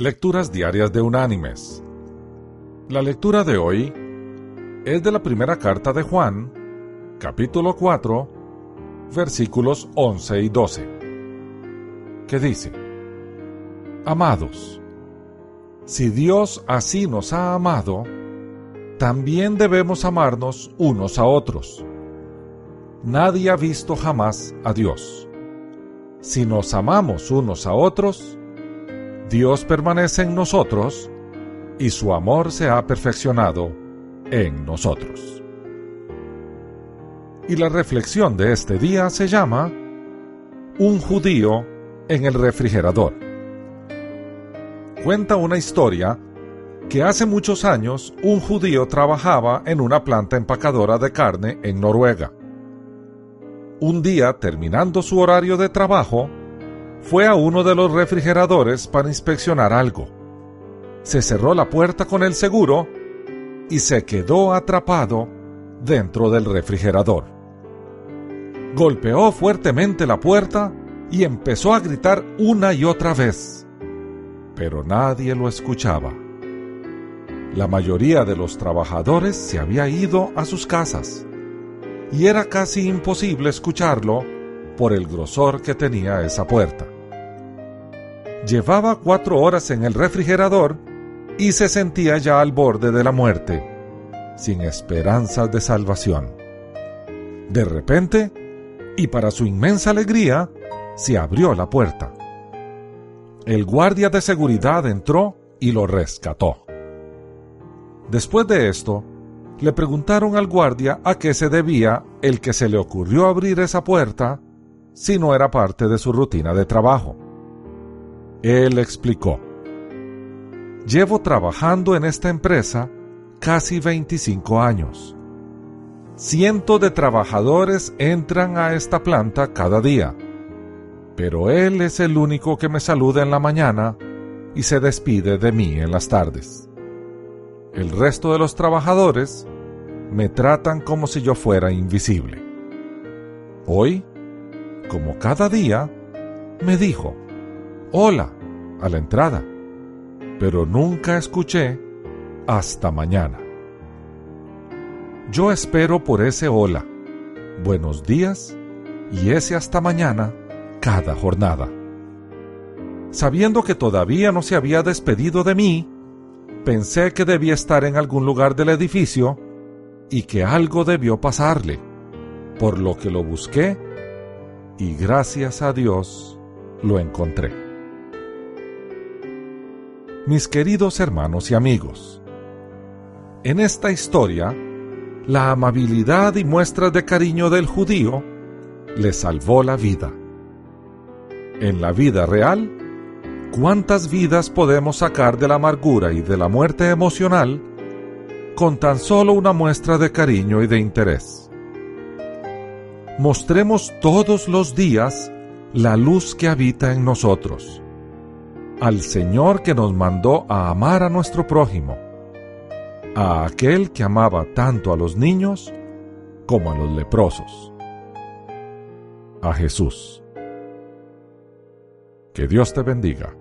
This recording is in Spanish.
Lecturas Diarias de Unánimes. La lectura de hoy es de la primera carta de Juan, capítulo 4, versículos 11 y 12, que dice, Amados, si Dios así nos ha amado, también debemos amarnos unos a otros. Nadie ha visto jamás a Dios. Si nos amamos unos a otros, Dios permanece en nosotros y su amor se ha perfeccionado en nosotros. Y la reflexión de este día se llama Un judío en el refrigerador. Cuenta una historia que hace muchos años un judío trabajaba en una planta empacadora de carne en Noruega. Un día, terminando su horario de trabajo, fue a uno de los refrigeradores para inspeccionar algo. Se cerró la puerta con el seguro y se quedó atrapado dentro del refrigerador. Golpeó fuertemente la puerta y empezó a gritar una y otra vez, pero nadie lo escuchaba. La mayoría de los trabajadores se había ido a sus casas y era casi imposible escucharlo por el grosor que tenía esa puerta. Llevaba cuatro horas en el refrigerador y se sentía ya al borde de la muerte, sin esperanzas de salvación. De repente, y para su inmensa alegría, se abrió la puerta. El guardia de seguridad entró y lo rescató. Después de esto, le preguntaron al guardia a qué se debía el que se le ocurrió abrir esa puerta si no era parte de su rutina de trabajo. Él explicó, Llevo trabajando en esta empresa casi 25 años. Cientos de trabajadores entran a esta planta cada día, pero él es el único que me saluda en la mañana y se despide de mí en las tardes. El resto de los trabajadores me tratan como si yo fuera invisible. Hoy como cada día, me dijo, hola, a la entrada, pero nunca escuché hasta mañana. Yo espero por ese hola, buenos días y ese hasta mañana cada jornada. Sabiendo que todavía no se había despedido de mí, pensé que debía estar en algún lugar del edificio y que algo debió pasarle, por lo que lo busqué y gracias a Dios lo encontré. Mis queridos hermanos y amigos, en esta historia, la amabilidad y muestras de cariño del judío le salvó la vida. En la vida real, ¿cuántas vidas podemos sacar de la amargura y de la muerte emocional con tan solo una muestra de cariño y de interés? mostremos todos los días la luz que habita en nosotros, al Señor que nos mandó a amar a nuestro prójimo, a aquel que amaba tanto a los niños como a los leprosos, a Jesús. Que Dios te bendiga.